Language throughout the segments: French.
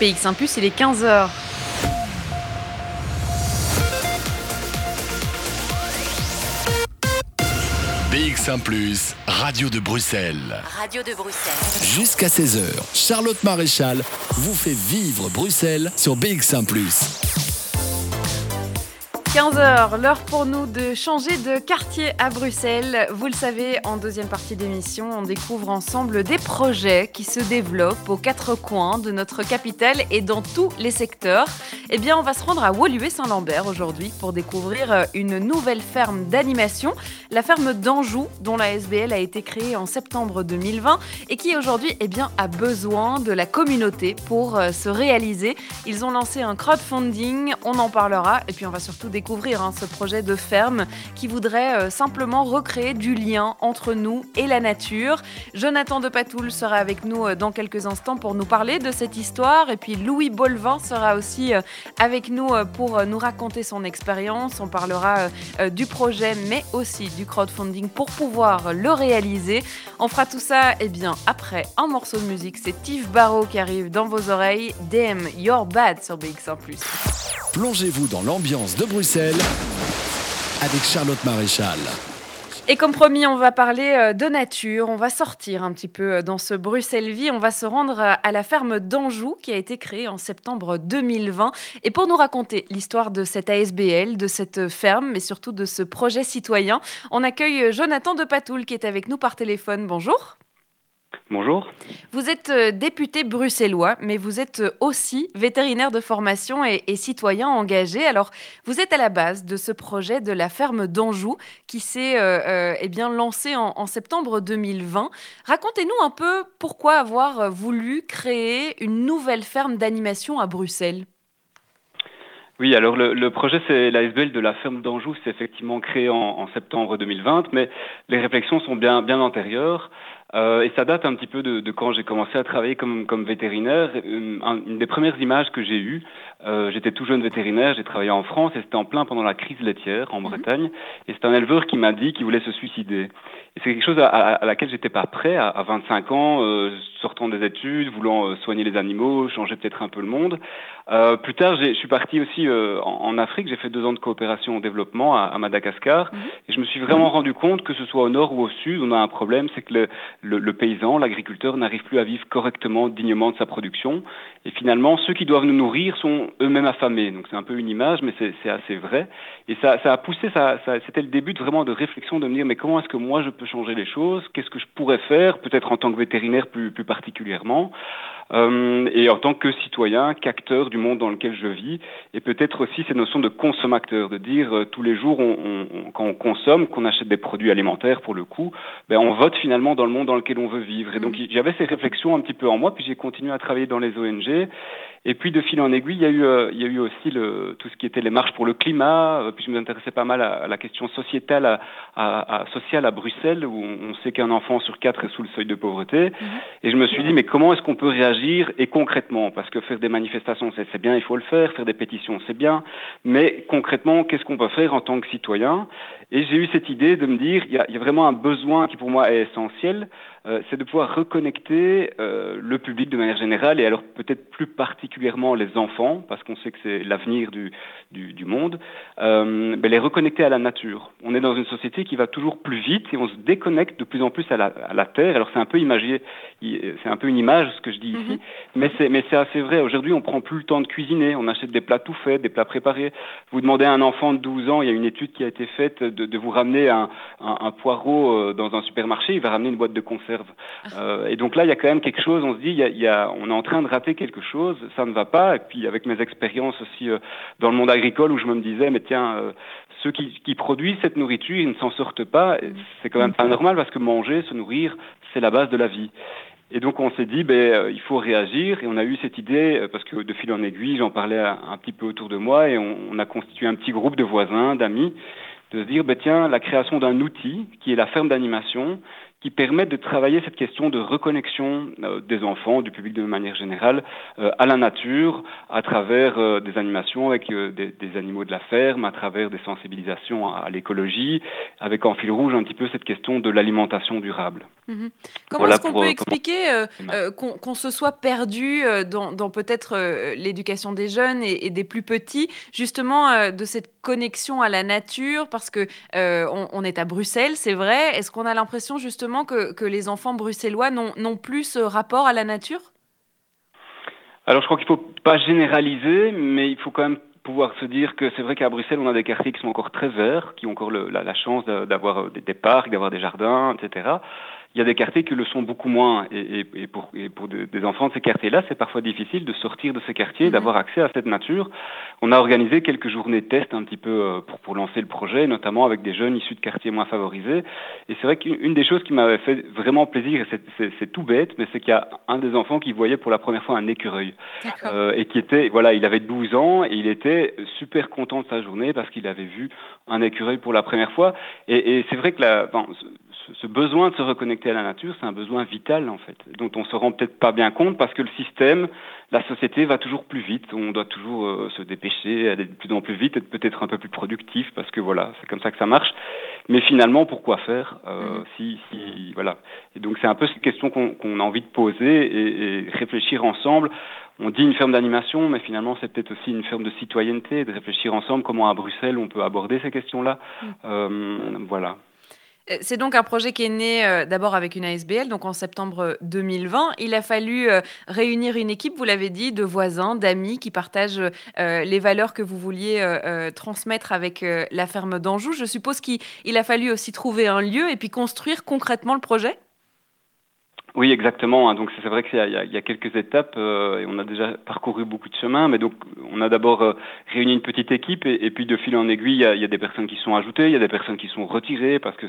PX1 Plus, il est 15h. BX1 ⁇ Radio de Bruxelles. Radio de Bruxelles. Jusqu'à 16h, Charlotte Maréchal vous fait vivre Bruxelles sur BX1 ⁇ 15h, l'heure pour nous de changer de quartier à Bruxelles. Vous le savez, en deuxième partie d'émission, on découvre ensemble des projets qui se développent aux quatre coins de notre capitale et dans tous les secteurs. Eh bien, on va se rendre à Woluwe-Saint-Lambert aujourd'hui pour découvrir euh, une nouvelle ferme d'animation, la ferme d'Anjou, dont la SBL a été créée en septembre 2020 et qui aujourd'hui eh bien, a besoin de la communauté pour euh, se réaliser. Ils ont lancé un crowdfunding, on en parlera et puis on va surtout découvrir hein, ce projet de ferme qui voudrait euh, simplement recréer du lien entre nous et la nature. Jonathan de Patoul sera avec nous euh, dans quelques instants pour nous parler de cette histoire et puis Louis Bolvin sera aussi euh, avec nous pour nous raconter son expérience. On parlera du projet mais aussi du crowdfunding pour pouvoir le réaliser. On fera tout ça eh bien après un morceau de musique, c'est Tiff Barrow qui arrive dans vos oreilles. DM Your Bad sur BX1 ⁇ Plongez-vous dans l'ambiance de Bruxelles avec Charlotte Maréchal. Et comme promis, on va parler euh, de nature, on va sortir un petit peu euh, dans ce Bruxelles-Vie, on va se rendre euh, à la ferme d'Anjou qui a été créée en septembre 2020. Et pour nous raconter l'histoire de cette ASBL, de cette ferme, mais surtout de ce projet citoyen, on accueille Jonathan de Patoul qui est avec nous par téléphone. Bonjour. Bonjour. Vous êtes euh, député bruxellois, mais vous êtes euh, aussi vétérinaire de formation et, citoyen engagé. Alors, vous êtes à la base de ce projet de la ferme d'Anjou qui s'est euh, eh bien lancé en, septembre 2020. Racontez-nous un peu pourquoi avoir voulu créer une nouvelle ferme d'animation à Bruxelles. Oui, alors le, projet, c'est l'ASBL de la ferme d'Anjou, c'est effectivement créé en, en, septembre 2020, mais les réflexions sont bien, bien antérieures. Euh, et ça date un petit peu de, de quand j'ai commencé à travailler comme, comme vétérinaire. Une, une, des premières images que j'ai eues, euh, j'étais tout jeune vétérinaire, j'ai travaillé en France et c'était en plein pendant la crise laitière en mhm. Bretagne. Et c'est un éleveur qui m'a dit qu'il voulait se suicider. Et c'est quelque chose à, à, laquelle j'étais pas prêt à, à 25 ans, euh, sortant des études, voulant euh, soigner les animaux, changer peut-être un peu le monde. Euh, plus tard, je suis parti aussi euh, en, en, Afrique. J'ai fait deux ans de coopération au développement à, Madagascar. Mhm. Et je me suis vraiment rendu compte que ce soit au nord ou au sud, on a un problème, c'est que le, le, le paysan, l'agriculteur n'arrive plus à vivre correctement, dignement de sa production. Et finalement, ceux qui doivent nous nourrir sont eux-mêmes affamés. Donc c'est un peu une image, mais c'est assez vrai. Et ça, ça a poussé, ça, ça c'était le début de vraiment de réflexion de me dire, mais comment est-ce que moi je peux changer les choses? Qu'est-ce que je pourrais faire, peut-être en tant que vétérinaire plus, plus particulièrement? Euh, et en tant que citoyen, qu'acteur du monde dans lequel je vis, et peut-être aussi ces notions de consommateur, de dire euh, tous les jours, on, on, quand on consomme, qu'on achète des produits alimentaires pour le coup, ben, on vote finalement dans le monde dans lequel on veut vivre. Et donc mmh. j'avais ces réflexions un petit peu en moi, puis j'ai continué à travailler dans les ONG, et puis de fil en aiguille, il y a eu, euh, il y a eu aussi le, tout ce qui était les marches pour le climat. Euh, puis je m'intéressais pas mal à, la question sociétale, à, à, sociale à Bruxelles, où on, sait qu'un enfant sur quatre est sous le seuil de pauvreté. Mhm. Et je me suis dit, mais comment est-ce qu'on peut réagir et concrètement? Parce que faire des manifestations, c'est bien, il faut le faire. Faire des pétitions, c'est bien. Mais concrètement, qu'est-ce qu'on peut faire en tant que citoyen? Et j'ai eu cette idée de me dire, il y, a, y a vraiment un besoin qui pour moi est essentiel euh, c'est de pouvoir reconnecter euh, le public de manière générale et alors peut-être plus particulièrement les enfants, parce qu'on sait que c'est l'avenir du, du, du, monde, euh, ben les reconnecter à la nature. On est dans une société qui va toujours plus vite et on se déconnecte de plus en plus à la, à la terre. Alors c'est un peu imagé, c'est un peu une image ce que je dis ici, mm-hmm. mais c'est mais c'est assez vrai. Aujourd'hui, on prend plus le temps de cuisiner, on achète des plats tout faits, des plats préparés. Vous demandez à un enfant de 12 ans, il y a une étude qui a été faite de, de vous ramener un, un, un poireau euh, dans un supermarché, il va ramener une boîte de conserve euh, et donc là, il y a quand même quelque chose, on se dit, il y a, il y a, on est en train de rater quelque chose, ça ne va pas. Et puis avec mes expériences aussi euh, dans le monde agricole, où je me disais, mais tiens, euh, ceux qui, qui, produisent cette nourriture, ils ne s'en sortent pas. C'est quand même pas normal parce que manger, se nourrir, c'est la base de la vie. Et donc on s'est dit, ben, euh, il faut réagir, et on a eu cette idée, euh, parce que de fil en aiguille, j'en parlais un, un, petit peu autour de moi, et on, on, a constitué un petit groupe de voisins, d'amis, de se dire, ben, tiens, la création d'un outil, qui est la ferme d'animation, qui permettent de travailler cette question de reconnexion euh, des enfants, du public de manière générale, euh, à la nature, à travers euh, des animations avec des, animaux de la ferme, à travers des sensibilisations à, l'écologie, avec en fil rouge un petit peu cette question de l'alimentation durable. Mhm. Comment est-ce qu'on peut expliquer qu'on se soit perdu dans, peut-être l'éducation des jeunes et, des plus petits, justement de cette connexion à la nature, parce que on est à Bruxelles, c'est vrai. Est-ce qu'on a l'impression justement que, les enfants bruxellois n'ont plus ce rapport à la nature? Alors je crois qu'il ne faut pas généraliser, mais il faut quand même pouvoir se dire que c'est vrai qu'à Bruxelles, on a des quartiers qui sont encore très verts, qui ont encore la, chance d'avoir des, des, parcs, d'avoir des jardins, etc. Il y a des quartiers qui le sont beaucoup moins. Et, pour, des enfants de ces quartiers-là, c'est parfois difficile de sortir de ces quartiers, mhm. d'avoir accès à cette nature. On a organisé quelques journées de test un petit peu euh, pour, lancer le projet, notamment avec des jeunes issus de quartiers moins favorisés. Et c'est vrai qu'une des choses qui m'avait fait vraiment plaisir, et c'est tout bête, mais c'est qu'il y a un des enfants qui voyait pour la première fois un écureuil. Euh, et qui était, voilà, il avait 12 ans et il était super content de sa journée parce qu'il avait vu un écureuil pour la première fois. Et, c'est vrai que la, ce besoin de se reconnecter à la nature, c'est un besoin vital en fait, dont on se rend peut-être pas bien compte parce que le système, la société va toujours plus vite. On doit toujours euh, se dépêcher, aller de plus en plus vite, être peut-être un peu plus productif parce que voilà, c'est comme ça que ça marche. Mais finalement, pourquoi faire euh, mm-hmm. si, si, voilà. Et donc c'est un peu cette question qu'on a envie de poser et, et, réfléchir ensemble. On dit une ferme d'animation, mais finalement c'est peut-être aussi une ferme de citoyenneté, de réfléchir ensemble comment à Bruxelles on peut aborder ces questions-là. Mm. Euh, voilà. Euh, c'est donc un projet qui est né euh, d'abord avec une ASBL, donc en septembre 2020. Il a fallu euh, réunir une équipe, vous l'avez dit, de voisins, d'amis qui partagent les valeurs que vous vouliez transmettre avec la ferme d'Anjou. Je suppose qu'il a fallu aussi trouver un lieu et puis construire concrètement le projet? Oui, exactement. Hein. Donc c'est vrai qu'il y, y, a quelques étapes euh, et on a déjà parcouru beaucoup de chemin. Mais donc on a d'abord euh, réuni une petite équipe et, puis de fil en aiguille, il y, a, il y, a, des personnes qui sont ajoutées, il y a des personnes qui sont retirées parce que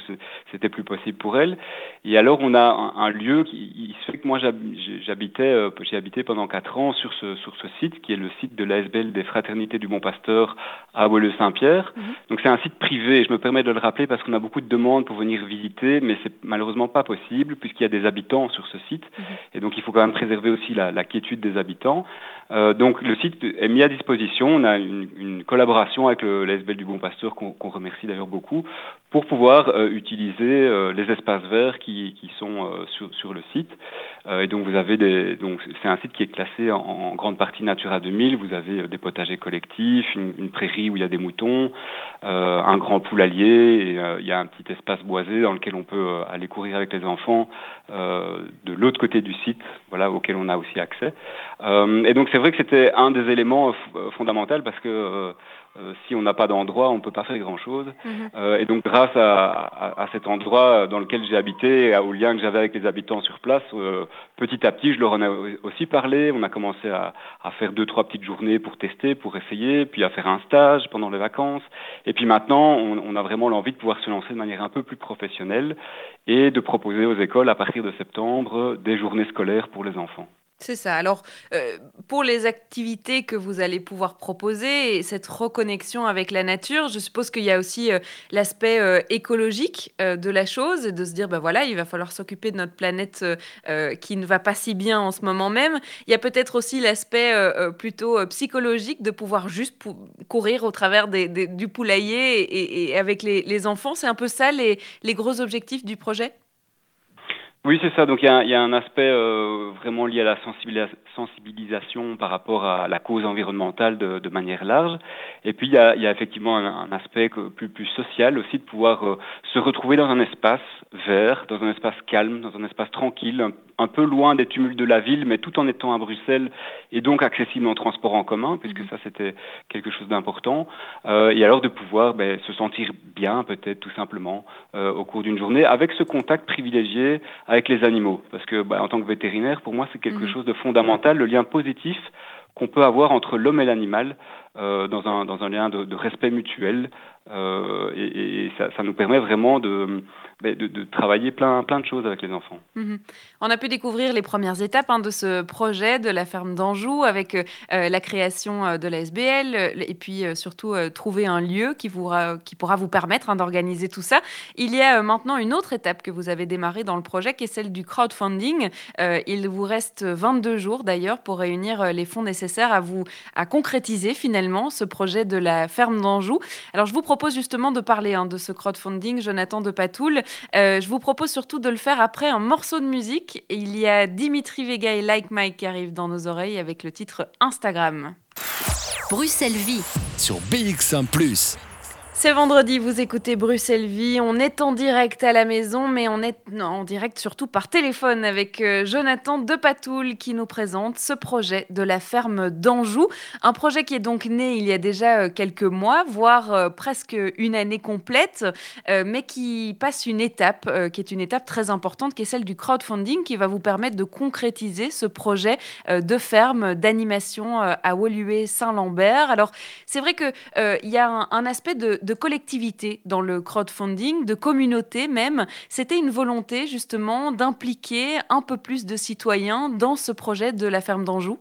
c'était plus possible pour elles. Et alors on a un, lieu qui il se fait que moi j'habitais, euh, j'ai habité pendant quatre ans sur ce sur ce site qui est le site de l'ASBL des Fraternités du Bon Pasteur à Woluwe-Saint-Pierre. Mhm. Donc c'est un site privé. Je me permets de le rappeler parce qu'on a beaucoup de demandes pour venir visiter, mais c'est malheureusement pas possible puisqu'il y a des habitants sur ce site. Mhm. Et donc il faut quand même préserver aussi la, la quiétude des habitants. Euh, donc le site est mis à disposition. On a une, une collaboration avec le du Bon Pasteur qu'on remercie d'ailleurs beaucoup pour pouvoir euh, utiliser euh, les espaces verts qui, qui sont euh, sur, sur, le site. et donc vous avez des donc c'est un site qui est classé en, en, grande partie Natura 2000. Vous avez des potagers collectifs, une, une, prairie où il y a des moutons, un grand poulailler. Et, il y a un petit espace boisé dans lequel on peut aller courir avec les enfants de l'autre côté du site, voilà auquel on a aussi accès. Et donc c'est vrai que c'était un des éléments fondamentaux parce que euh, si on n'a pas d'endroit, on ne peut pas faire grand-chose. Mhm. Euh, et donc, grâce à, cet endroit dans lequel j'ai habité et au lien que j'avais avec les habitants sur place, euh, petit à petit, je leur en ai aussi parlé. On a commencé à, faire deux, trois petites journées pour tester, pour essayer, puis à faire un stage pendant les vacances. Et puis maintenant, on, on a vraiment l'envie de pouvoir se lancer de manière un peu plus professionnelle et de proposer aux écoles, à partir de septembre, des journées scolaires pour les enfants. C'est ça. Alors, euh, pour les activités que vous allez pouvoir proposer et cette reconnexion avec la nature, je suppose qu'il y a aussi euh, l'aspect euh, écologique de la chose, de se dire, ben voilà, il va falloir s'occuper de notre planète qui ne va pas si bien en ce moment même. Il y a peut-être aussi l'aspect plutôt psychologique de pouvoir juste courir au travers du poulailler et, avec les, enfants. C'est un peu ça les gros objectifs du projet? Oui, c'est ça. Donc il y a, y a, un aspect euh, vraiment lié à la sensibilisation par rapport à la cause environnementale de, de manière large. Et puis il y a, y a effectivement un, un, aspect plus, plus social aussi de pouvoir euh, se retrouver dans un espace vert, dans un espace calme, dans un espace tranquille, un, un, peu loin des tumultes de la ville, mais tout en étant à Bruxelles et donc accessible en transport en commun, puisque mhm. ça c'était quelque chose d'important. Euh, et alors de pouvoir ben, se sentir bien peut-être tout simplement euh, au cours d'une journée avec ce contact privilégié avec les animaux. Parce que bah, en tant que vétérinaire, pour moi, c'est quelque mhm. chose de fondamental, le lien positif qu'on peut avoir entre l'homme et l'animal euh, dans, un, dans un lien de, de respect mutuel et, ça, nous permet vraiment de, ben, de, travailler plein, plein de choses avec les enfants. Mhm. On a pu découvrir les premières étapes hein, de ce projet de la ferme d'Anjou avec la création de la SBL et puis surtout trouver un lieu qui, vous, qui pourra vous permettre hein, d'organiser tout ça. Il y a maintenant une autre étape que vous avez démarrée dans le projet qui est celle du crowdfunding. il vous reste 22 jours d'ailleurs pour réunir les fonds nécessaires à vous à concrétiser finalement ce projet de la ferme d'Anjou. Alors je vous propose justement de parler hein, de ce crowdfunding, Jonathan de Patoul. Euh, je vous propose surtout de le faire après un morceau de musique. Et il y a Dimitri Vega et Like Mike qui arrivent dans nos oreilles avec le titre Instagram. Bruxelles Vie sur BX1 ⁇ c'est vendredi, vous écoutez Bruxelles Vie. On est en direct à la maison, mais on est en direct surtout par téléphone avec euh, Jonathan Depatoul qui nous présente ce projet de la ferme d'Anjou. Un projet qui est donc né il y a déjà euh, quelques mois, voire euh, presque une année complète, mais qui passe une étape qui est une étape très importante, qui est celle du crowdfunding, qui va vous permettre de concrétiser ce projet de ferme d'animation à Woluwe-Saint-Lambert. Alors, c'est vrai qu'il il y a un, un aspect de de collectivité dans le crowdfunding, de communauté même. C'était une volonté justement d'impliquer un peu plus de citoyens dans ce projet de la ferme d'Anjou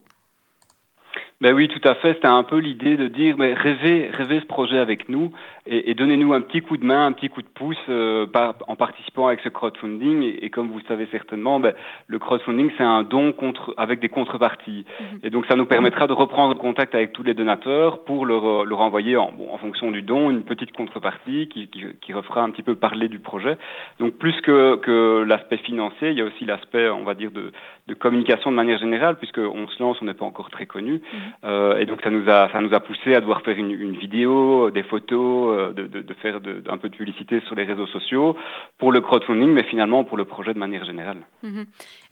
ben oui, tout à fait. C'était un peu l'idée de dire, mais rêvez, rêvez ce projet avec nous et, et donnez-nous un petit coup de main, un petit coup de pouce euh, par, en participant avec ce crowdfunding. Et, comme vous le savez certainement, ben, le crowdfunding, c'est un don contre, avec des contreparties. Mhm. Et donc, ça nous permettra de reprendre contact avec tous les donateurs pour leur, leur envoyer, en, bon, en fonction du don, une petite contrepartie qui, qui, qui refera un petit peu parler du projet. Donc, plus que, que l'aspect financier, il y a aussi l'aspect, on va dire, de, de communication de manière générale, puisqu'on se lance, on n'est pas encore très connu. Mhm. Euh, et donc ça nous a ça nous a poussé à devoir faire une, une vidéo, des photos, de, de, faire un peu de publicité sur les réseaux sociaux pour le crowdfunding, mais finalement pour le projet de manière générale. Mhm.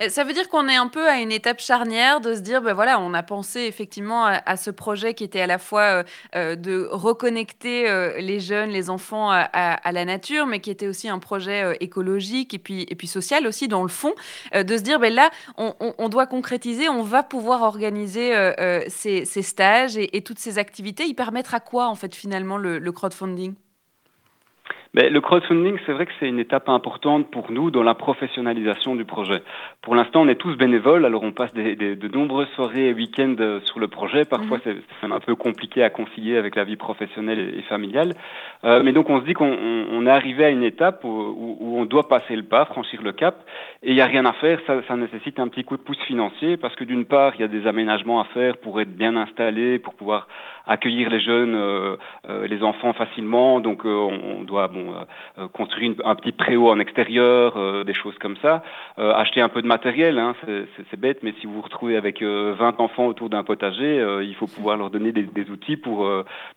Ça veut dire qu'on est un peu à une étape charnière de se dire, ben voilà, on a pensé effectivement à, ce projet qui était à la fois euh, de reconnecter les jeunes, les enfants à, la nature, mais qui était aussi un projet écologique et puis et puis social aussi dans le fond, de se dire, ben là, on, doit concrétiser, on va pouvoir organiser ces stages et, toutes ces activités, ils permettent à quoi en fait finalement le crowdfunding? Mais le crowdfunding, c'est vrai que c'est une étape importante pour nous dans la professionnalisation du projet. Pour l'instant, on est tous bénévoles, alors on passe des, des, de nombreuses soirées et week-ends euh, sur le projet. Parfois, mhm. c'est un peu compliqué à concilier avec la vie professionnelle et, familiale. Euh, mais donc, on se dit qu'on on est arrivé à une étape où, où, on doit passer le pas, franchir le cap, et il n'y a rien à faire. Ça, ça nécessite un petit coup de pouce financier parce que d'une part, il y a des aménagements à faire pour être bien installé, pour pouvoir accueillir les jeunes, euh, euh, les enfants facilement. Donc, on, on doit bon euh, euh, construire un petit préau en extérieur, euh, des choses comme ça, acheter un peu de matériel, hein, c'est bête, mais si vous vous retrouvez avec 20 enfants autour d'un potager, il faut pouvoir leur donner des, des outils pour,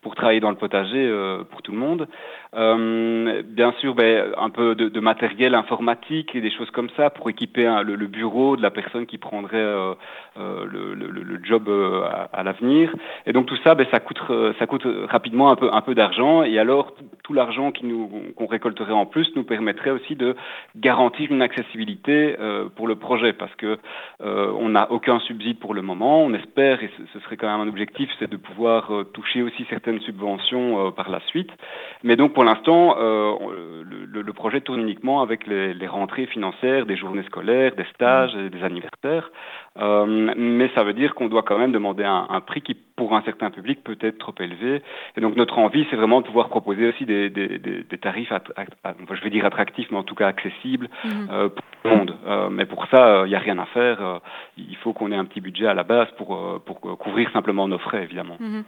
pour travailler dans le potager pour tout le monde. bien sûr, ben, un peu de, de, matériel informatique et des choses comme ça pour équiper le, le, bureau de la personne qui prendrait le, le, le, job à, à l'avenir. Et donc tout ça, ben, ça coûte, ça coûte rapidement un peu, un peu d'argent. Et alors tout l'argent qu'on récolterait en plus nous permettrait aussi de garantir une accessibilité euh, pour le projet parce que euh, on n'a aucun subside pour le moment. On espère, et ce serait quand même un objectif, c'est de pouvoir euh, toucher aussi certaines subventions par la suite. Mais donc pour l'instant, le, projet tourne uniquement avec les, rentrées financières des journées scolaires, des stages des anniversaires. mais ça veut dire qu'on doit quand même demander un, un, prix qui, pour un certain public, peut être trop élevé. Et donc notre envie, c'est vraiment de pouvoir proposer aussi des, des, des, des tarifs, je vais dire attractifs, mais en tout cas accessibles mhm. euh, pour tout le monde. Euh, mais pour ça, il n'y a rien à faire. Euh, il faut qu'on ait un petit budget à la base pour, pour couvrir simplement nos frais, évidemment. Mhm.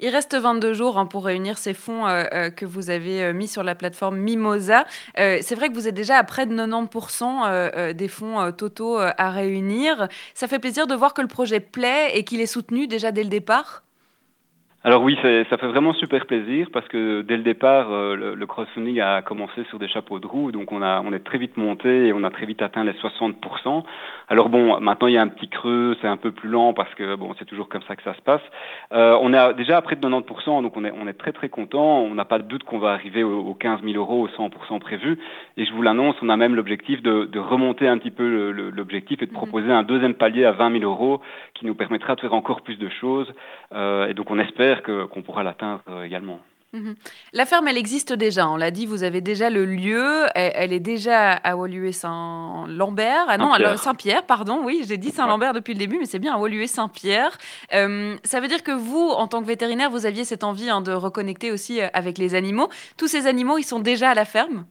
Il reste 22 jours hein, pour réunir ces fonds que vous avez mis sur la plateforme Mimosa. c'est vrai que vous êtes déjà à près de 90% des fonds totaux à réunir. Ça fait plaisir de voir que le projet plaît et qu'il est soutenu déjà dès le départ? Alors oui, ça fait vraiment super plaisir parce que dès le départ, euh, le, le, crowdfunding a commencé sur des chapeaux de roue, donc on a on est très vite monté et on a très vite atteint les 60%. Alors bon, maintenant il y a un petit creux, c'est un peu plus lent parce que bon, c'est toujours comme ça que ça se passe. Euh, on est déjà à près de 90%, donc on est on est très très content. On n'a pas de doute qu'on va arriver aux, 15 000 euros, aux 100% prévus. Et je vous l'annonce, on a même l'objectif de, de, remonter un petit peu l'objectif et de mhm. proposer un deuxième palier à 20 000 euros qui nous permettra de faire encore plus de choses. Euh, et donc on espère qu'on pourra l'atteindre euh, également. Mhm. La ferme, elle existe déjà. On l'a dit, vous avez déjà le lieu. Elle, est déjà à Woluwe-Saint-Lambert. Ah non, Saint-Pierre, pardon. Oui, j'ai dit Saint-Lambert depuis le début, mais c'est bien à Woluwe-Saint-Pierre. Euh, ça veut dire que vous, en tant que vétérinaire, vous aviez cette envie hein, de reconnecter aussi euh, avec les animaux. Tous ces animaux, ils sont déjà à la ferme?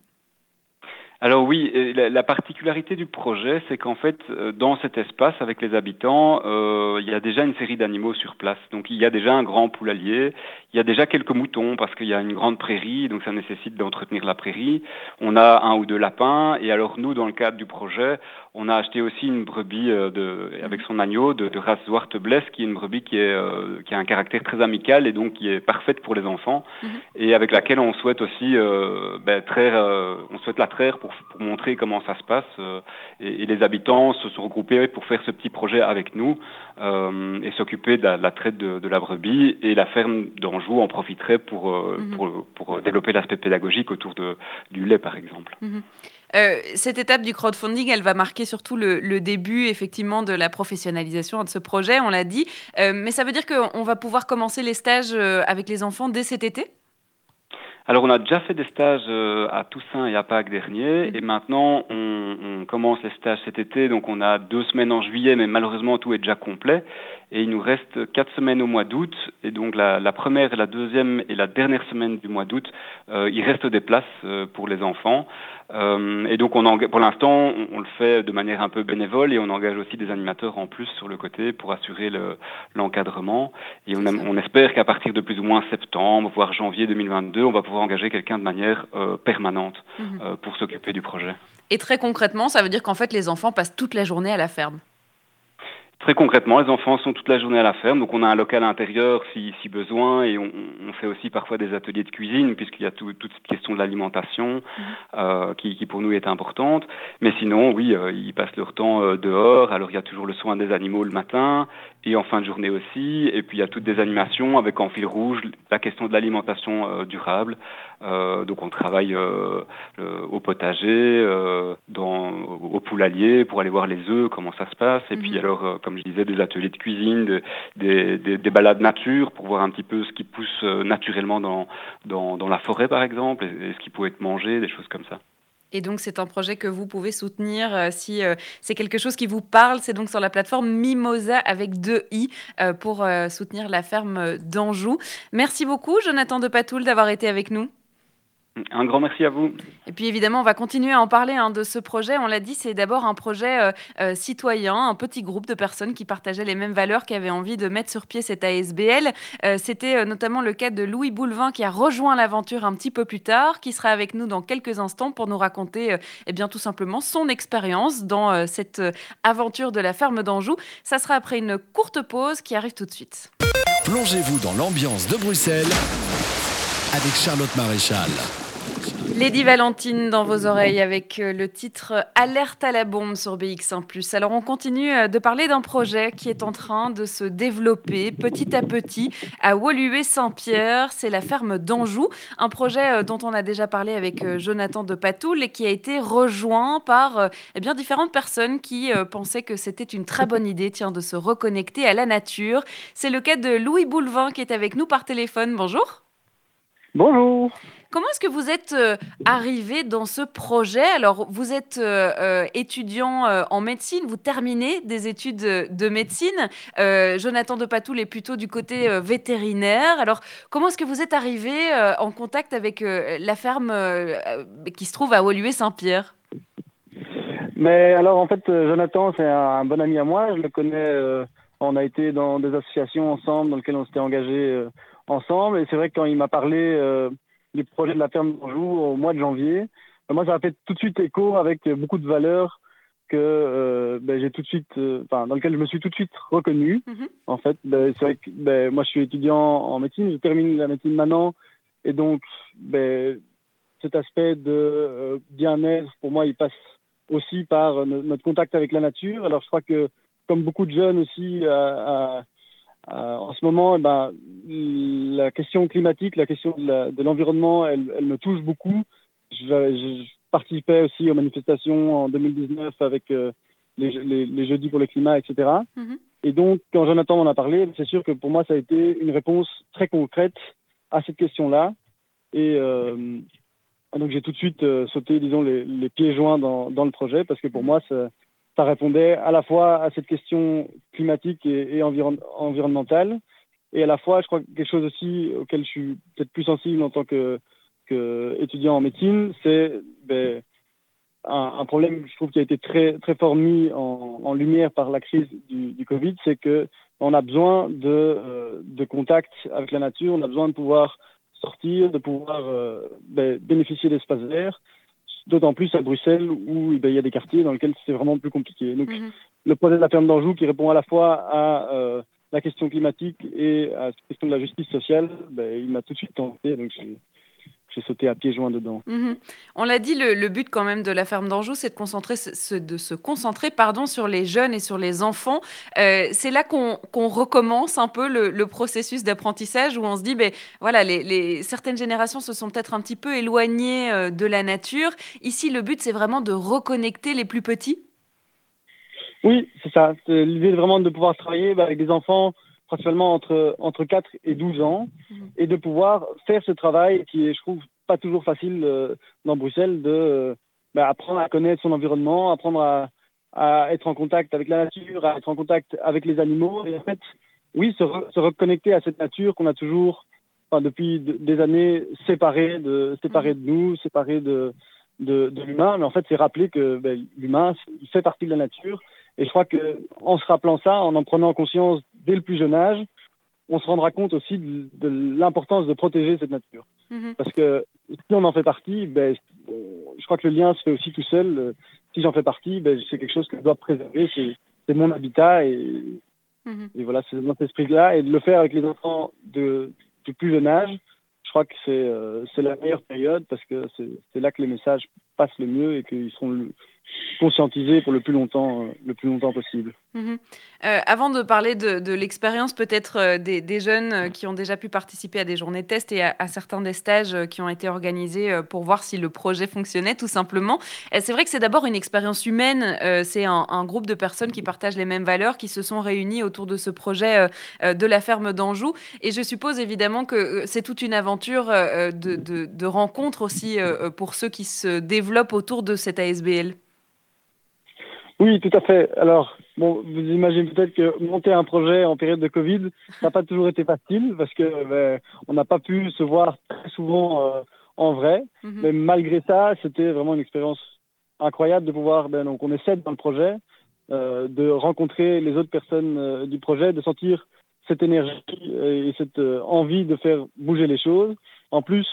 Alors oui, la, particularité du projet, c'est qu'en fait, euh, dans cet espace avec les habitants, euh, il y a déjà une série d'animaux sur place. Donc il y a déjà un grand poulailler, il y a déjà quelques moutons parce qu'il y a une grande prairie, donc ça nécessite d'entretenir la prairie. On a un ou deux lapins, et alors nous, dans le cadre du projet, on a acheté aussi une brebis euh, de, avec son agneau de, de race Zwarte qui est une brebis qui, est, euh, qui a un caractère très amical et donc qui est parfaite pour les enfants mhm. et avec laquelle on souhaite aussi euh, ben, traire, euh, on souhaite la traire pour, pour, montrer comment ça se passe et, et, les habitants se sont regroupés pour faire ce petit projet avec nous et s'occuper de, la, traite de, de, la brebis et la ferme d'Anjou en profiterait pour, mhm. pour, pour, développer l'aspect pédagogique autour de, du lait par exemple. Mhm. Euh, cette étape du crowdfunding, elle va marquer surtout le, début, effectivement, de la professionnalisation de ce projet, on l'a dit. Euh, mais ça veut dire qu'on va pouvoir commencer les stages euh, avec les enfants dès cet été? Alors, on a déjà fait des stages à Toussaint et à Pâques dernier, mmh. et maintenant, on, commence les stages cet été. Donc, on a deux semaines en juillet, mais malheureusement, tout est déjà complet. Et il nous reste quatre semaines au mois d'août. Et donc, la, première, la deuxième et la dernière semaine du mois d'août, il reste des places pour les enfants. Euh, et donc, on pour l'instant, on, le fait de manière un peu bénévole et on engage aussi des animateurs en plus sur le côté pour assurer l'encadrement. et on, on espère qu'à partir de plus ou moins septembre, voire janvier 2022, on va pouvoir engager quelqu'un de manière euh, permanente mhm. euh, pour s'occuper du projet. Et très concrètement, ça veut dire qu'en fait, les enfants passent toute la journée à la ferme Très concrètement, les enfants sont toute la journée à la ferme, donc on a un local intérieur si, si besoin, et on, on, fait aussi parfois des ateliers de cuisine, puisqu'il y a tout, toute cette question de l'alimentation mhm. euh, qui, qui, pour nous est importante. Mais sinon, oui, euh, ils passent leur temps euh, dehors, alors il y a toujours le soin des animaux le matin, et en fin de journée aussi, et puis il y a toutes des animations avec en fil rouge la question de l'alimentation euh, durable. Donc on travaille au potager, dans, au poulailler, pour aller voir les œufs, comment ça se passe, et puis mhm. alors, comme je disais, des ateliers de cuisine, des, des, des, balades nature pour voir un petit peu ce qui pousse euh, naturellement dans, dans, dans la forêt, par exemple, et, ce qui peut être mangé, des choses comme ça. Et donc, c'est un projet que vous pouvez soutenir euh, si euh, c'est quelque chose qui vous parle. C'est donc sur la plateforme Mimosa avec deux i pour soutenir la ferme d'Anjou. Merci beaucoup, Jonathan de Patoul, d'avoir été avec nous. Un grand merci à vous. Et puis évidemment, on va continuer à en parler hein, de ce projet. On l'a dit, c'est d'abord un projet euh, euh, citoyen, un petit groupe de personnes qui partageaient les mêmes valeurs, qui avaient envie de mettre sur pied cette ASBL. Euh, c'était notamment le cas de Louis Boulevin qui a rejoint l'aventure un petit peu plus tard, qui sera avec nous dans quelques instants pour nous raconter eh bien, tout simplement son expérience dans cette aventure de la ferme d'Anjou. Ça sera après une courte pause qui arrive tout de suite. Plongez-vous dans l'ambiance de Bruxelles avec Charlotte Maréchal. Lady Valentine dans vos oreilles avec euh, le titre Alerte à la bombe sur BX1 Alors on continue euh, de parler d'un projet qui est en train de se développer petit à petit à Woluwe-Saint-Pierre. C'est la ferme d'Anjou, un projet euh, dont on a déjà parlé avec Jonathan de Patoul et qui a été rejoint par eh bien, différentes personnes qui pensaient que c'était une très bonne idée tiens, de se reconnecter à la nature. C'est le cas de Louis Boulevin qui est avec nous par téléphone. Bonjour. Bonjour. Comment est-ce que vous êtes euh, arrivé dans ce projet? Alors, vous êtes euh, euh, étudiant en médecine, vous terminez des études de médecine. Jonathan de Patoul est plutôt du côté vétérinaire. Alors, comment est-ce que vous êtes arrivé en contact avec la ferme qui se trouve à Woluwe-Saint-Pierre Mais alors, en fait, Jonathan, c'est un, bon ami à moi. Je le connais. on a été dans des associations ensemble dans lesquelles on s'était engagés ensemble. Et c'est vrai que quand il m'a parlé les projets de la ferme d'Anjou au mois de janvier. Euh, moi, ça a fait tout de suite écho avec beaucoup de valeurs que euh, ben, j'ai tout de suite, euh, enfin, dans lequel je me suis tout de suite reconnu. Mhm. En fait, ben, c'est vrai que ben, moi, je suis étudiant en médecine, je termine la médecine maintenant, et donc ben, cet aspect de bien-être, pour moi, il passe aussi par notre contact avec la nature. Alors, je crois que comme beaucoup de jeunes aussi à, euh, en ce moment, eh ben, la question climatique, la question de l'environnement, elle, elle, me touche beaucoup. Je, je, participais aussi aux manifestations en 2019 avec euh, les, les, les, jeudis pour le climat, etc. Mm-hmm. Et donc, quand Jonathan en a parlé, c'est sûr que pour moi, ça a été une réponse très concrète à cette question-là. Et donc j'ai tout de suite sauté, disons, les, pieds joints dans, le projet parce que pour moi, ça, répondait à la fois à cette question climatique et, environnementale et à la fois, je crois, quelque chose aussi auquel je suis peut-être plus sensible en tant que, étudiant en médecine, c'est ben, un, problème, je trouve, qui a été très, fort mis en, lumière par la crise du, Covid, c'est que on a besoin de, euh, de contact avec la nature, on a besoin de pouvoir sortir, de pouvoir euh, ben, bénéficier d'espaces verts, d'autant plus à Bruxelles où ben, il y a des quartiers dans lesquels c'est vraiment plus compliqué. Donc, mhm. le projet de la ferme d'Anjou qui répond à la fois à euh, la question climatique et à la question de la justice sociale, ben, il m'a tout de suite tenté. Donc, j'ai sauté à pieds joints dedans. Mhm. On l'a dit, le, but quand même de la ferme d'Anjou, c'est de, concentrer, de se concentrer pardon, sur les jeunes et sur les enfants. Euh, c'est là qu'on recommence un peu le, processus d'apprentissage où on se dit, ben, voilà, les, certaines générations se sont peut-être un petit peu éloignées euh, de la nature. Ici, le but, c'est vraiment de reconnecter les plus petits. Oui, c'est ça. L'idée vraiment de pouvoir travailler bah, avec des enfants principalement entre, entre 4 et 12 ans, mhm. et de pouvoir faire ce travail qui est, je trouve, pas toujours facile euh, dans Bruxelles, de euh, bah, apprendre à connaître son environnement, apprendre à, à, être en contact avec la nature, à être en contact avec les animaux, et en fait, oui, se, se reconnecter à cette nature qu'on a toujours, enfin, depuis des années, séparée de, séparée de nous, séparée de, de, de l'humain, mais en fait, c'est rappeler que ben, l'humain, fait partie de la nature, et je crois qu'en se rappelant ça, en en prenant conscience dès le plus jeune âge, on se rendra compte aussi de, l'importance de protéger cette nature. Mhm. Parce que si on en fait partie, ben, je crois que le lien se fait aussi tout seul. Si j'en fais partie, ben, c'est quelque chose que je dois préserver, c'est mon habitat et, mhm. et voilà, c'est dans cet esprit-là. Et de le faire avec les enfants de, du plus jeune âge, je crois que c'est euh, la meilleure période parce que c'est là que les messages passent le mieux et qu'ils seront conscientiser pour le plus longtemps, euh, le plus longtemps possible. Mhm. Euh, avant de parler de, l'expérience peut-être euh, des, jeunes qui ont déjà pu participer à des journées de test et à, certains des stages qui ont été organisés pour voir si le projet fonctionnait tout simplement, c'est vrai que c'est d'abord une expérience humaine, c'est un, groupe de personnes qui partagent les mêmes valeurs, qui se sont réunies autour de ce projet de la ferme d'Anjou. Et je suppose évidemment que c'est toute une aventure de, de rencontres aussi pour ceux qui se développent autour de cette ASBL. Oui, tout à fait. Alors, bon, vous imaginez peut-être que monter un projet en période de Covid, ça n'a pas toujours été facile parce que ben, on n'a pas pu se voir très souvent euh, en vrai. Mhm. Mais malgré ça, c'était vraiment une expérience incroyable de pouvoir, ben, donc on est sept dans le projet, euh, de rencontrer les autres personnes euh, du projet, de sentir cette énergie et cette envie de faire bouger les choses. En plus,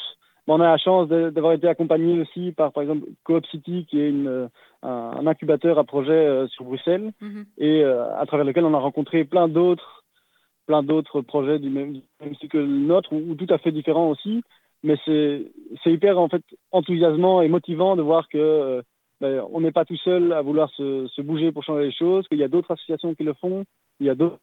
on a la chance d'avoir été accompagné aussi par, par exemple, Coop City, qui est une, un, incubateur à projet euh, sur Bruxelles, mhm. et euh, à travers lequel on a rencontré plein d'autres, plein d'autres projets du même, style que le nôtre, ou, tout à fait différents aussi. Mais c'est hyper en fait enthousiasmant et motivant de voir que euh, ben, on n'est pas tout seul à vouloir se, se bouger pour changer les choses, qu'il y a d'autres associations qui le font, il y a d'autres.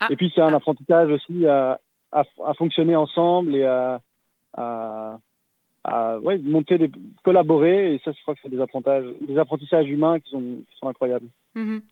Ah. Et puis c'est un apprentissage aussi à, à, fonctionner ensemble et à, à, à ouais, monter, des, collaborer. Et ça, je crois que c'est des apprentissages, des apprentissages humains qui sont, qui sont incroyables. Mhm.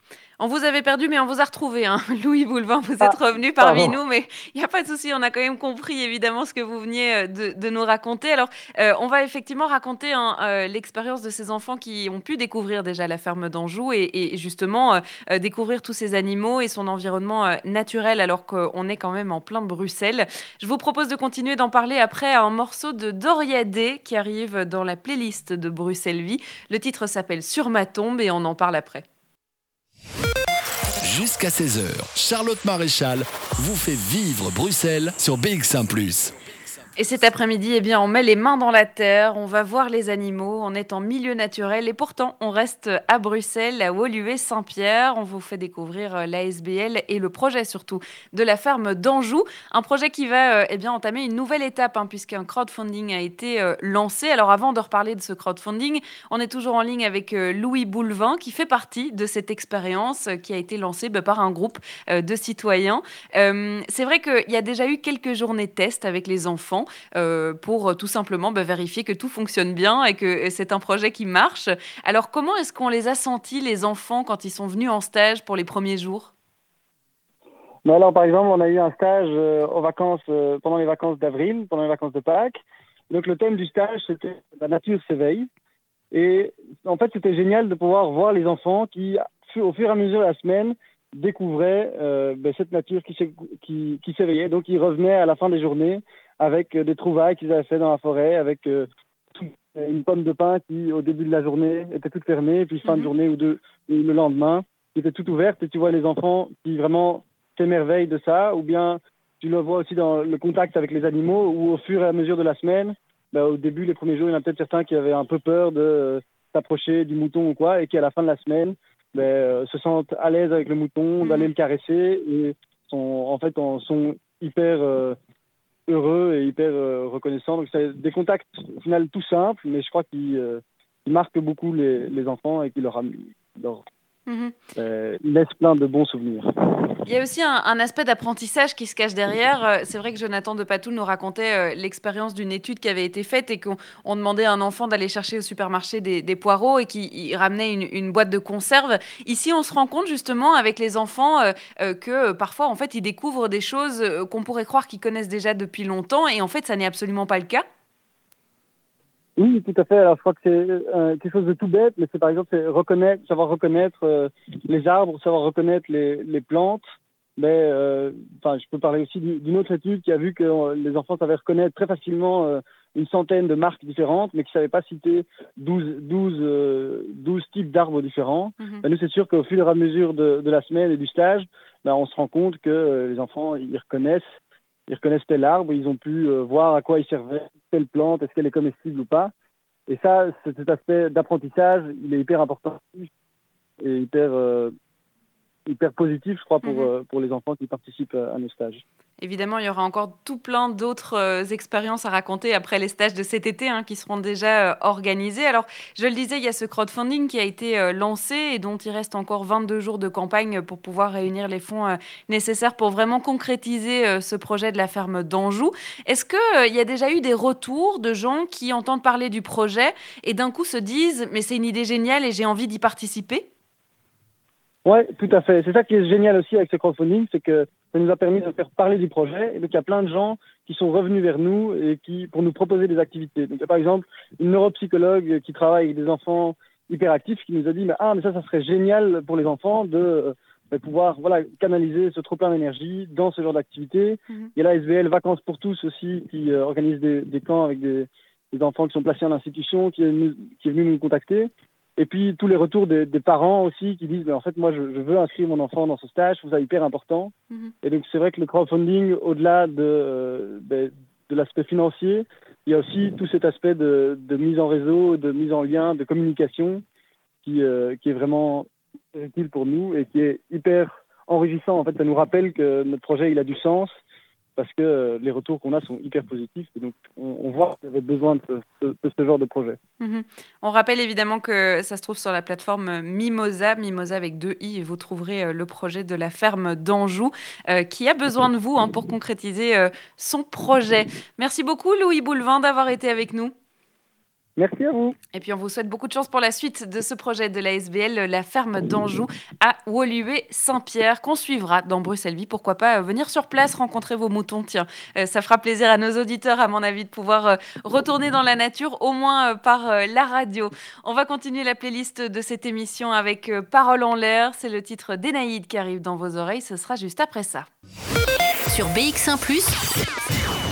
On vous avait perdu, mais on vous a retrouvé. Hein. Louis Boulevin, vous êtes ah, revenu parmi nous, mais il n'y a pas de souci. On a quand même compris, évidemment, ce que vous veniez euh, de, nous raconter. Alors, euh, on va effectivement raconter hein, euh, l'expérience de ces enfants qui ont pu découvrir déjà la ferme d'Anjou et, justement découvrir tous ces animaux et son environnement naturel, alors qu'on est quand même en plein Bruxelles. Je vous propose de continuer d'en parler après un morceau de Doria Qui arrive dans la playlist de Bruxelles Vie. Le titre s'appelle Sur ma tombe et on en parle après. Jusqu'à 16h, Charlotte Maréchal vous fait vivre Bruxelles sur BX1 ⁇ et cet après-midi, eh bien, on met les mains dans la terre, on va voir les animaux, on est en milieu naturel et pourtant on reste à Bruxelles, à Woluwe-Saint-Pierre. On vous fait découvrir euh, l'ASBL et le projet surtout de la ferme d'Anjou. Un projet qui va euh, eh bien, entamer une nouvelle étape hein, puisqu'un crowdfunding a été euh, lancé. Alors avant de reparler de ce crowdfunding, on est toujours en ligne avec Louis Boulevin qui fait partie de cette expérience qui a été lancée bah, par un groupe de citoyens. C'est vrai qu'il y a déjà eu quelques journées test avec les enfants. Euh, pour euh, tout simplement bah, vérifier que tout fonctionne bien et que c'est un projet qui marche. Alors comment est-ce qu'on les a sentis, les enfants, quand ils sont venus en stage pour les premiers jours? Mais alors, par exemple, on a eu un stage aux vacances, pendant les vacances d'avril, pendant les vacances de Pâques. Donc, le thème du stage, c'était La nature s'éveille. Et en fait, c'était génial de pouvoir voir les enfants qui, au fur et à mesure de la semaine, découvraient euh, ben, cette nature qui, qui, qui s'éveillait. Donc, ils revenaient à la fin des journées avec euh, des trouvailles qu'ils avaient fait dans la forêt, avec euh, une pomme de pin qui, au début de la journée, était toute fermée, et puis fin de mhm. journée ou, deux, le lendemain, qui était toute ouverte. Et tu vois les enfants qui vraiment s'émerveillent de ça, ou bien tu le vois aussi dans le contact avec les animaux, où au fur et à mesure de la semaine, bah, au début, les premiers jours, il y en a peut-être certains qui avaient un peu peur de euh, s'approcher du mouton ou quoi, et qui à la fin de la semaine bah, euh, se sentent à l'aise avec le mouton, mhm. d'aller le caresser, et sont, en fait sont hyper euh, heureux et hyper reconnaissants. Donc c'est des contacts au final tout simples, mais je crois qu'ils marquent beaucoup les, enfants et qui leur, leur Mhm. Euh, laisse plein de bons souvenirs. Il y a aussi un, aspect d'apprentissage qui se cache derrière. Euh, c'est vrai que Jonathan de Patou nous racontait euh, l'expérience d'une étude qui avait été faite et qu'on demandait à un enfant d'aller chercher au supermarché des, poireaux et qui ramenait une, boîte de conserve. Ici, on se rend compte justement avec les enfants que parfois, en fait, ils découvrent des choses qu'on pourrait croire qu'ils connaissent déjà depuis longtemps et en fait, ça n'est absolument pas le cas. Oui, tout à fait. Alors, je crois que c'est euh, quelque chose de tout bête, mais c'est par exemple reconnaître, savoir reconnaître euh, les arbres, savoir reconnaître les, les plantes. Mais euh, enfin, je peux parler aussi d'une autre étude qui a vu que les enfants savaient reconnaître très facilement une centaine de marques différentes, mais qui ne savaient pas citer 12, 12, 12 types d'arbres différents. Mhm. Ben, nous, c'est sûr qu'au fur et à mesure de, de, la semaine et du stage, ben, on se rend compte que les enfants, ils reconnaissent ils reconnaissent tel arbre, ils ont pu voir à quoi il servait, telle plante, est-ce qu'elle est comestible ou pas. Et ça, cet aspect d'apprentissage, il est hyper important et hyper, euh, hyper positif, je crois, pour, mhm. euh, pour les enfants qui participent à nos stages. Évidemment, il y aura encore tout plein d'autres euh, expériences à raconter après les stages de cet été hein, qui seront déjà organisés. Alors, je le disais, il y a ce crowdfunding qui a été lancé et dont il reste encore 22 jours de campagne pour pouvoir réunir les fonds nécessaires pour vraiment concrétiser ce projet de la ferme d'Anjou. Est-ce qu'il y a déjà eu des retours de gens qui entendent parler du projet et d'un coup se disent, mais c'est une idée géniale et j'ai envie d'y participer? Oui, tout à fait. C'est ça qui est génial aussi avec ce crowdfunding, c'est que ça nous a permis de faire parler du projet. Et donc, il y a plein de gens qui sont revenus vers nous et qui, pour nous proposer des activités. Donc, il y a par exemple une neuropsychologue qui travaille avec des enfants hyperactifs qui nous a dit, mais, ah, mais ça, ça serait génial pour les enfants de, pouvoir, voilà, canaliser ce trop plein d'énergie dans ce genre d'activité. Mhm. Il y a la SVL Vacances pour tous aussi qui euh, organise des, des, camps avec des, des, enfants qui sont placés en institution, qui est, qui est venu nous contacter. Et puis tous les retours des, des parents aussi qui disent, mais en fait, moi, je, je, veux inscrire mon enfant dans ce stage, je trouve ça hyper important. Mhm. Et donc, c'est vrai que le crowdfunding, au-delà de, euh, de, de l'aspect financier, il y a aussi tout cet aspect de, de, mise en réseau, de mise en lien, de communication qui, euh, qui est vraiment utile pour nous et qui est hyper enrichissant. En fait, ça nous rappelle que notre projet, il a du sens parce que euh, les retours qu'on a sont hyper positifs. Et donc, on, voit qu'il y avait besoin de ce, genre de projet. Mhm. On rappelle évidemment que ça se trouve sur la plateforme Mimosa, Mimosa avec deux i, et vous trouverez euh, le projet de la ferme d'Anjou, euh, qui a besoin de vous hein, pour concrétiser son projet. Merci beaucoup, Louis Boulevin, d'avoir été avec nous. Merci à vous. Et puis on vous souhaite beaucoup de chance pour la suite de ce projet de la SBL, la ferme d'Anjou à Woluwe-Saint-Pierre, qu'on suivra dans Bruxelles Vie. Pourquoi pas euh, venir sur place, rencontrer vos moutons. Tiens, euh, ça fera plaisir à nos auditeurs, à mon avis, de pouvoir euh, retourner dans la nature, au moins par la radio. On va continuer la playlist de cette émission avec Parole en l'air. C'est le titre d'Enaïd qui arrive dans vos oreilles. Ce sera juste après ça. Sur BX1 ⁇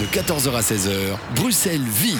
de 14h à 16h, Bruxelles Vie.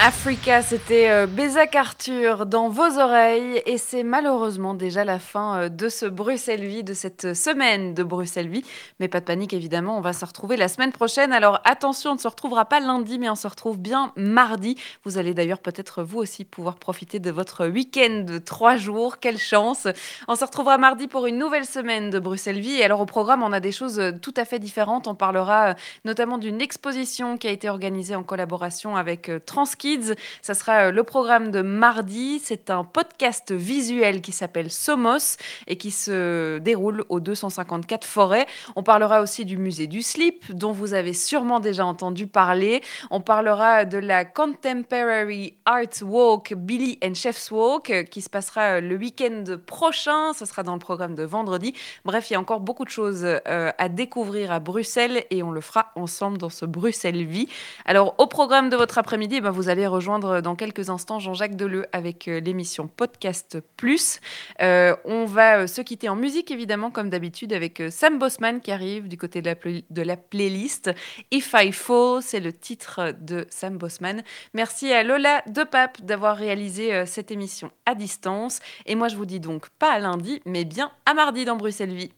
Africa, c'était euh, Bézac Arthur dans vos oreilles et c'est malheureusement déjà la fin euh, de ce Bruxelles Vie, de cette semaine de Bruxelles Vie. Mais pas de panique évidemment, on va se retrouver la semaine prochaine. Alors attention, on ne se retrouvera pas lundi, mais on se retrouve bien mardi. Vous allez d'ailleurs peut-être vous aussi pouvoir profiter de votre week-end de trois jours. Quelle chance On se retrouvera mardi pour une nouvelle semaine de Bruxelles Vie. Et alors au programme, on a des choses euh, tout à fait différentes. On parlera notamment d'une exposition qui a été organisée en collaboration avec Transki Kids. Ça sera le programme de mardi. C'est un podcast visuel qui s'appelle Somos et qui se déroule au 254 Forêt. On parlera aussi du musée du slip, dont vous avez sûrement déjà entendu parler. On parlera de la Contemporary Art Walk Billy and Chef's Walk qui se passera le week-end prochain. Ce sera dans le programme de vendredi. Bref, il y a encore beaucoup de choses euh, à découvrir à Bruxelles et on le fera ensemble dans ce Bruxelles Vie. Alors, au programme de votre après-midi, eh ben, vous allez rejoindre dans quelques instants Jean-Jacques Deleu avec euh, l'émission Podcast Plus. Euh, on va se quitter en musique, évidemment, comme d'habitude, avec Sam Bosman qui arrive du côté de la, de la playlist. If I Fall, c'est le titre de Sam Bosman. Merci à Lola De Pape d'avoir réalisé cette émission à distance. Et moi, je vous dis donc pas à lundi, mais bien à mardi dans Bruxelles Vie.